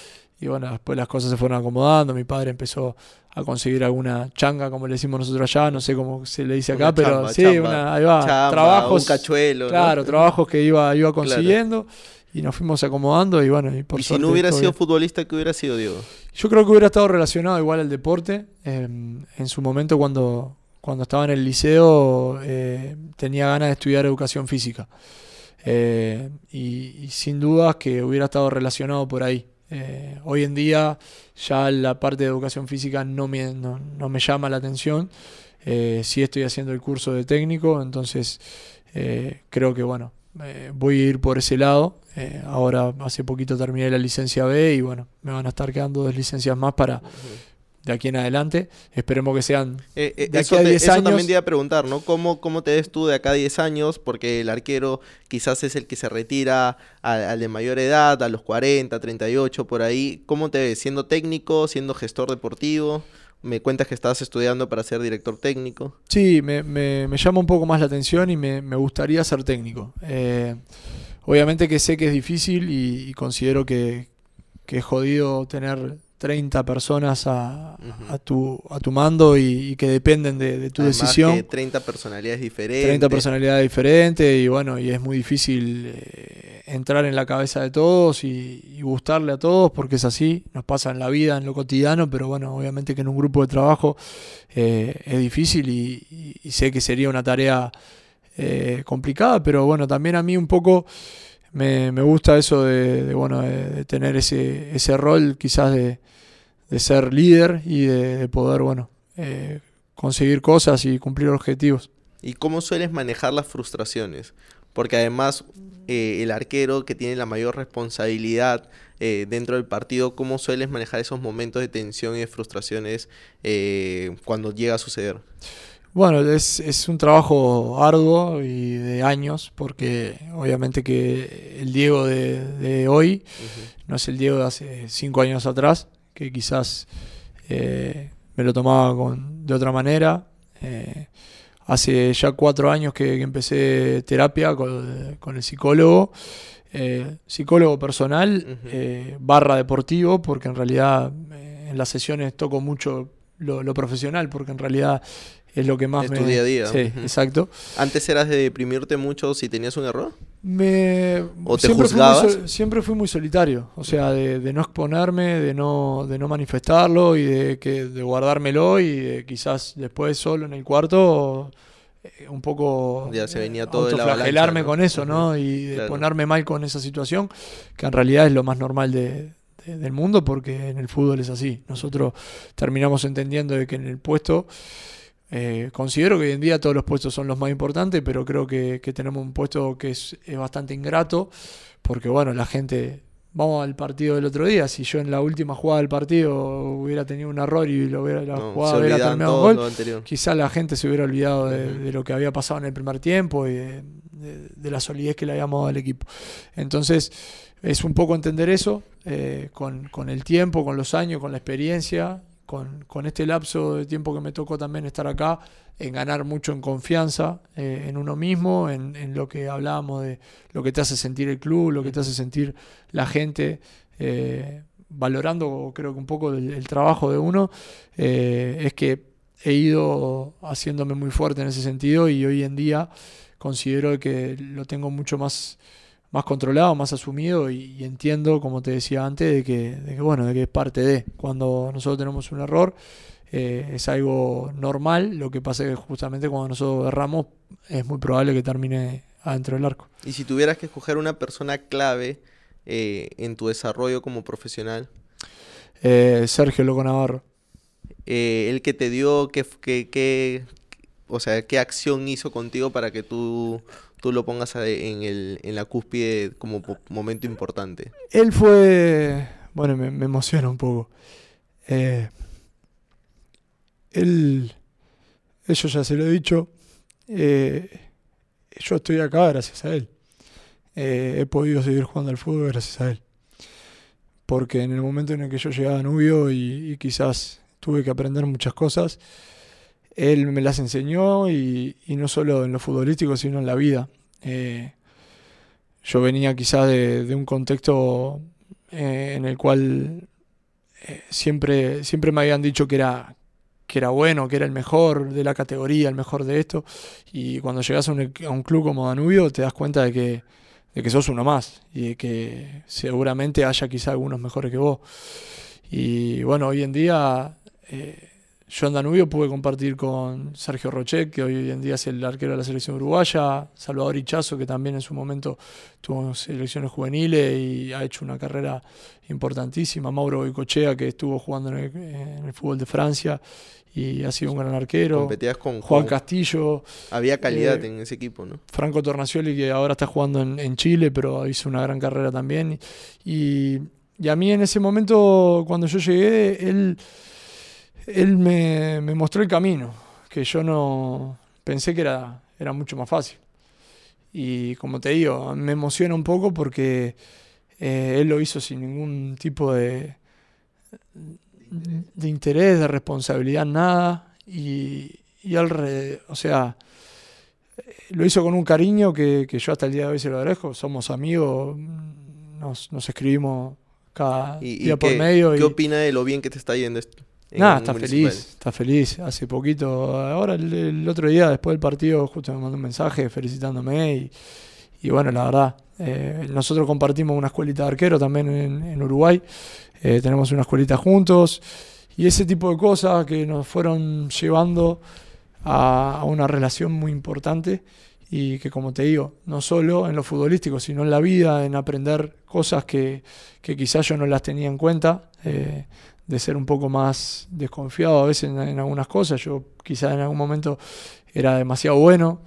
Y bueno, después las cosas se fueron acomodando. Mi padre empezó a conseguir alguna changa, como le decimos nosotros allá, no sé cómo se le dice acá, pero sí, Una, ahí va, trabajos. Un cachuelo. Claro, trabajos que iba, iba consiguiendo. Y nos fuimos acomodando y bueno, y por ¿Y si no hubiera sido futbolista, ¿qué hubiera sido Diego? Yo creo que hubiera estado relacionado igual al deporte. Em, en su momento cuando, cuando estaba en el liceo eh, tenía ganas de estudiar educación física. Eh, y, sin dudas que hubiera estado relacionado por ahí. Eh, hoy en día ya la parte de educación física no me, no, me llama la atención. sí estoy haciendo el curso de técnico, entonces creo que bueno, voy a ir por ese lado. Eh, ahora hace poquito terminé la licencia B y bueno, me van a estar quedando dos licencias más para de aquí en adelante. Esperemos que sean Eh, eh, de aquí eso a te- 10 eso años. también te iba a preguntar, ¿no? ¿Cómo, ¿Cómo te ves tú de acá a 10 años? Porque el arquero quizás es el que se retira al, al de mayor edad, a los 40, 38, por ahí. ¿Cómo te ves? ¿Siendo técnico? ¿Siendo gestor deportivo? Me cuentas que estabas estudiando para ser director técnico. Sí, me, me- me llama un poco más la atención y me, me gustaría ser técnico. Eh, obviamente que sé que es difícil y, y considero que, que es jodido tener 30 personas a, a tu, a tu mando y, y que dependen de, de tu Además decisión. que 30 personalidades diferentes. 30 personalidades diferentes y bueno, y es muy difícil eh, entrar en la cabeza de todos y, y gustarle a todos porque es así, nos pasa en la vida, en lo cotidiano, pero bueno, obviamente que en un grupo de trabajo eh, es difícil y, y- y sé que sería una tarea eh, complicada, pero bueno, también a mí un poco me, me gusta eso de, bueno, de, tener ese, ese rol quizás de, de ser líder y de, de poder, bueno, eh, conseguir cosas y cumplir objetivos. ¿Y cómo sueles manejar las frustraciones? Porque además eh, el arquero que tiene la mayor responsabilidad eh, dentro del partido, ¿cómo sueles manejar esos momentos de tensión y de frustraciones eh, cuando llega a suceder? Bueno, es, es un trabajo arduo y de años, porque obviamente que el Diego de, de hoy no es el Diego de hace cinco años atrás, que quizás eh, me lo tomaba con, de otra manera. Eh, hace ya cuatro años que, que empecé terapia con, con el psicólogo, eh, psicólogo personal, barra deportivo, porque en realidad en las sesiones toco mucho lo, lo profesional, porque en realidad es lo que más Es me... tu día a día. Sí, exacto. ¿Antes eras de deprimirte mucho si tenías un error? Me, ¿O te siempre, fui muy, juzgabas? sol- siempre fui muy solitario, o sea, de, de no exponerme, de no, de no manifestarlo y de, que, de guardármelo y de quizás después solo en el cuarto eh, un poco Ya se venía todo de la ¿no? con eso, ¿no? Y de claro. ponerme mal con esa situación, que en realidad es lo más normal de- del mundo porque en el fútbol es así. Nosotros terminamos entendiendo de que en el puesto... Eh, considero que hoy en día todos los puestos son los más importantes, pero creo que, que tenemos un puesto que es, es bastante ingrato, porque bueno, la gente, vamos al partido del otro día, si yo en la última jugada del partido hubiera tenido un error y lo hubiera, la No, jugada hubiera terminado todo gol, quizá la gente se hubiera olvidado de, lo que había pasado en el primer tiempo y de, de- de la solidez que le habíamos dado al equipo. Entonces, es un poco entender eso eh, con, con el tiempo, con los años, con la experiencia, con, con este lapso de tiempo que me tocó también estar acá, en ganar mucho en confianza eh, en uno mismo, en, en lo que hablábamos de lo que te hace sentir el club, lo que te hace sentir la gente. eh, valorando creo que un poco el, trabajo de uno, eh, es que he ido haciéndome muy fuerte en ese sentido y hoy en día considero que lo tengo mucho más, más controlado, más asumido y, y entiendo, como te decía antes, de que, de que, bueno, de que es parte de. Cuando nosotros tenemos un error, eh, es algo normal. Lo que pasa es que justamente cuando nosotros erramos, es muy probable que termine adentro del arco. Y si tuvieras que escoger una persona clave eh, en tu desarrollo como profesional, Eh, Sergio Loco Navarro. el que te dio, qué, f- qué, qué- o sea, qué acción hizo contigo para que tú, tú lo pongas en, el, en la cúspide como momento importante. Él fue. Bueno, me, me emociona un poco. Eh, él. Eso ya se lo he dicho. eh, yo estoy acá gracias a él. Eh, he podido seguir jugando al fútbol gracias a él. Porque en el momento en el que yo llegué a Danubio y, y quizás tuve que aprender muchas cosas, él me las enseñó y, no solo en lo futbolístico, sino en la vida. Eh, yo venía quizás de, un contexto eh, en el cual eh, siempre, siempre me habían dicho que era, que era bueno, que era el mejor de la categoría, el mejor de esto. Y cuando llegas a un, a un club como Danubio te das cuenta de que, de que sos uno más y de que seguramente haya quizá algunos mejores que vos. Y bueno, hoy en día yo en Danubio pude compartir con Sergio Rochet, que hoy en día es el arquero de la selección uruguaya, Salvador Hichazo, que también en su momento tuvo selecciones juveniles y ha hecho una carrera importantísima, Mauro Boicochea, que estuvo jugando en el, en el fútbol de Francia y ha sido un gran arquero, Competías con Juan Castillo, Había calidad eh, en ese equipo, ¿no? Franco Tornacioli, que ahora está jugando en, en Chile, pero hizo una gran carrera también. Y, y a mí en ese momento, cuando yo llegué, él Él me, me mostró el camino, que yo no pensé que era, era mucho más fácil. Y como te digo, me emociona un poco porque eh, él lo hizo sin ningún tipo de, de interés, de responsabilidad, nada. Y, y al re- o sea, lo hizo con un cariño que, que yo hasta el día de hoy se lo agradezco. Somos amigos, nos, nos escribimos cada ¿Y, y día por qué, medio. qué y, opina de lo bien que te está yendo esto? Nada, está feliz, está feliz. Hace poquito, ahora el, el otro día, después del partido, justo me mandó un mensaje felicitándome y, y bueno, la verdad, eh, nosotros compartimos una escuelita de arquero también en, en Uruguay, eh, tenemos una escuelita juntos y ese tipo de cosas que nos fueron llevando a, a una relación muy importante y que como te digo, no solo en lo futbolístico, sino en la vida, en aprender cosas que, que quizás yo no las tenía en cuenta. eh, de ser un poco más desconfiado a veces en, en algunas cosas. Yo quizás en algún momento era demasiado bueno.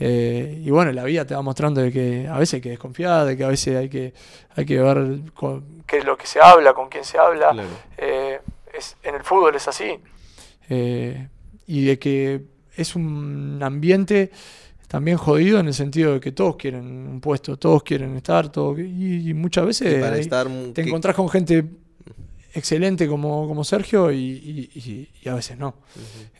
eh, y bueno, la vida te va mostrando de que a veces hay que desconfiar, de que a veces hay que, hay que ver con qué es lo que se habla, con quién se habla. Claro. Eh, es, en el fútbol es así. Eh, y de que es un ambiente también jodido en el sentido de que todos quieren un puesto, todos quieren estar, todo, y, y muchas veces Y para hay- estar... mu- te que- encontrás con gente excelente como, como Sergio y, y- y- y a veces no.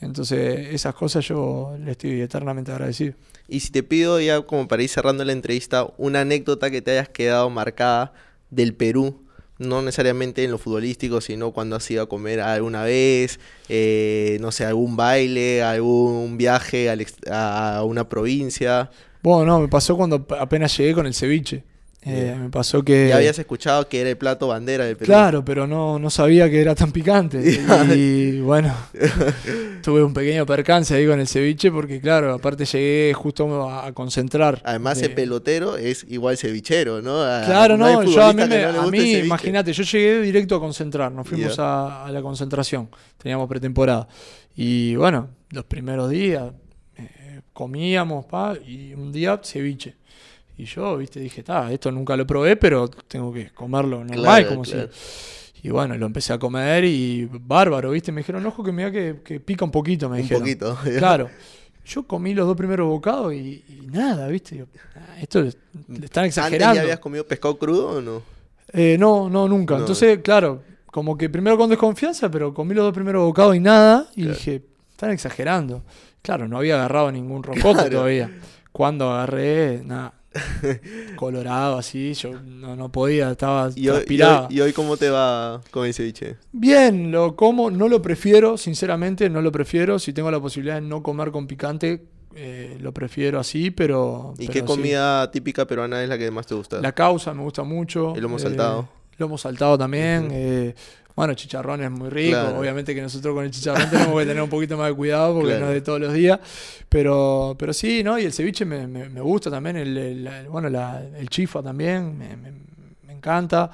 Entonces, esas cosas yo le estoy eternamente agradecido. Y si te pido ya como para ir cerrando la entrevista, una anécdota que te hayas quedado marcada del Perú, no necesariamente en lo futbolístico, sino cuando has ido a comer alguna vez, eh, no sé, algún baile, algún viaje a una provincia. Bueno, no, me pasó cuando apenas llegué con el ceviche. Eh, Bien. me pasó que... Ya habías escuchado que era el plato bandera del Perú. Claro, pero no, no sabía que era tan picante. [LAUGHS] Y bueno, tuve un pequeño percance ahí con el ceviche porque, claro, aparte llegué justo a, concentrar. Además, de- el pelotero es igual cevichero, ¿no? A- Claro, no, yo a mí, me- no a mí, imagínate, yo llegué directo a concentrar, nos fuimos a, a la concentración, teníamos pretemporada. Y bueno, los primeros días eh, comíamos, pa, y un día ceviche. Y yo, viste, dije, está, esto nunca lo probé, pero tengo que comerlo normal, Claro, como claro. si. Y bueno, lo empecé a comer y bárbaro, viste, me dijeron, ojo que mira que, que pica un poquito, me Un dijeron. poquito. [LAUGHS] Claro. Yo comí los dos primeros bocados y, y nada, viste. Yo, "Ah, esto le están ¿Antes ya exagerando. habías comido pescado crudo o no? Eh, no, no, nunca. No. Entonces, claro, como que primero con desconfianza, pero comí los dos primeros bocados y nada. Y Claro. dije, están exagerando. Claro, no había agarrado ningún rocoto Claro. todavía. Cuando agarré, nada, [LAUGHS] colorado así, yo no, no podía, estaba ¿Y hoy, y, hoy, y hoy cómo te va con el ceviche? Bien, lo como, no lo prefiero, sinceramente, no lo prefiero. Si tengo la posibilidad de no comer con picante, eh, lo prefiero así, pero... ¿Y pero qué sí. comida típica peruana es la que más te gusta? La causa me gusta mucho. El lomo eh, saltado. lomo saltado también. Eh, bueno, chicharrón es muy rico. Claro. Obviamente que nosotros con el chicharrón tenemos que tener un poquito más de cuidado porque Claro. no es de todos los días. Pero, pero sí, ¿no? Y el ceviche me, me- me gusta también. El, el- el- bueno, la- el chifa también. Me, me- encanta.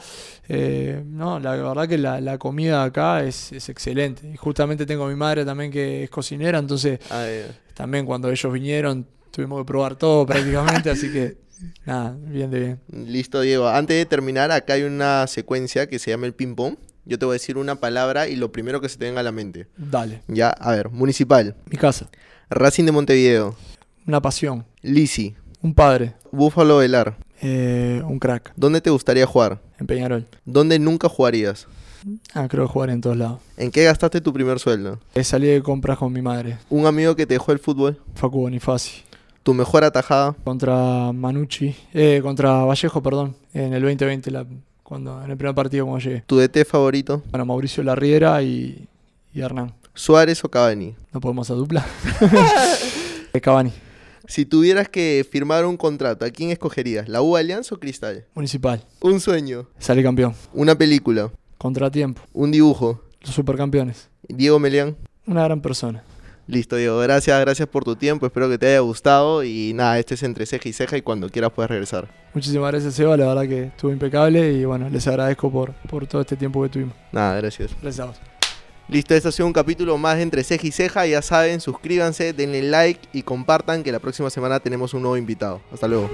Eh, no, la verdad que la, la comida acá es, es excelente. Y justamente tengo a mi madre también que es cocinera, entonces Ah, también cuando ellos vinieron tuvimos que probar todo prácticamente, así que nada, bien de bien. Listo, Diego. Antes de terminar, acá hay una secuencia que se llama el ping-pong. Yo te voy a decir una palabra y lo primero que se te venga a la mente. Dale, Ya, a ver. Municipal. mi casa, Racing de Montevideo. una pasión, Lisi. un padre, Búfalo Velar. eh, un crack, ¿Dónde te gustaría jugar? en Peñarol. ¿Dónde nunca jugarías? Ah, creo que jugar en todos lados. ¿En qué gastaste tu primer sueldo? Eh, salí de compras con mi madre, ¿Un amigo que te dejó el fútbol? Facu Bonifaci, ¿Tu mejor atajada? contra Manucci, eh, contra Vallejo, perdón, en el 2020, la- cuando, en el primer partido cuando llegué. ¿Tu DT favorito? Bueno, Mauricio Larriera y, y Hernán. ¿Suárez o Cavani? ¿No podemos a dupla? [LAUGHS] [LAUGHS] Cavani, Si tuvieras que firmar un contrato, ¿a quién escogerías? ¿La U Alianza o Cristal? Municipal, Un sueño, salí campeón, una película, contratiempo, un dibujo. los supercampeones. Diego Melián. Una gran persona. Listo, Diego. Gracias, gracias por tu tiempo. Espero que te haya gustado. Y nada, este es entre ceja y ceja y cuando quieras puedes regresar. Muchísimas gracias, Seba. La verdad que estuvo impecable y bueno, les agradezco por, por todo este tiempo que tuvimos. Nada, gracias. Gracias a vos. Listo, este ha sido un capítulo más de entre ceja y ceja. Ya saben, suscríbanse, denle like y compartan que la próxima semana tenemos un nuevo invitado. Hasta luego.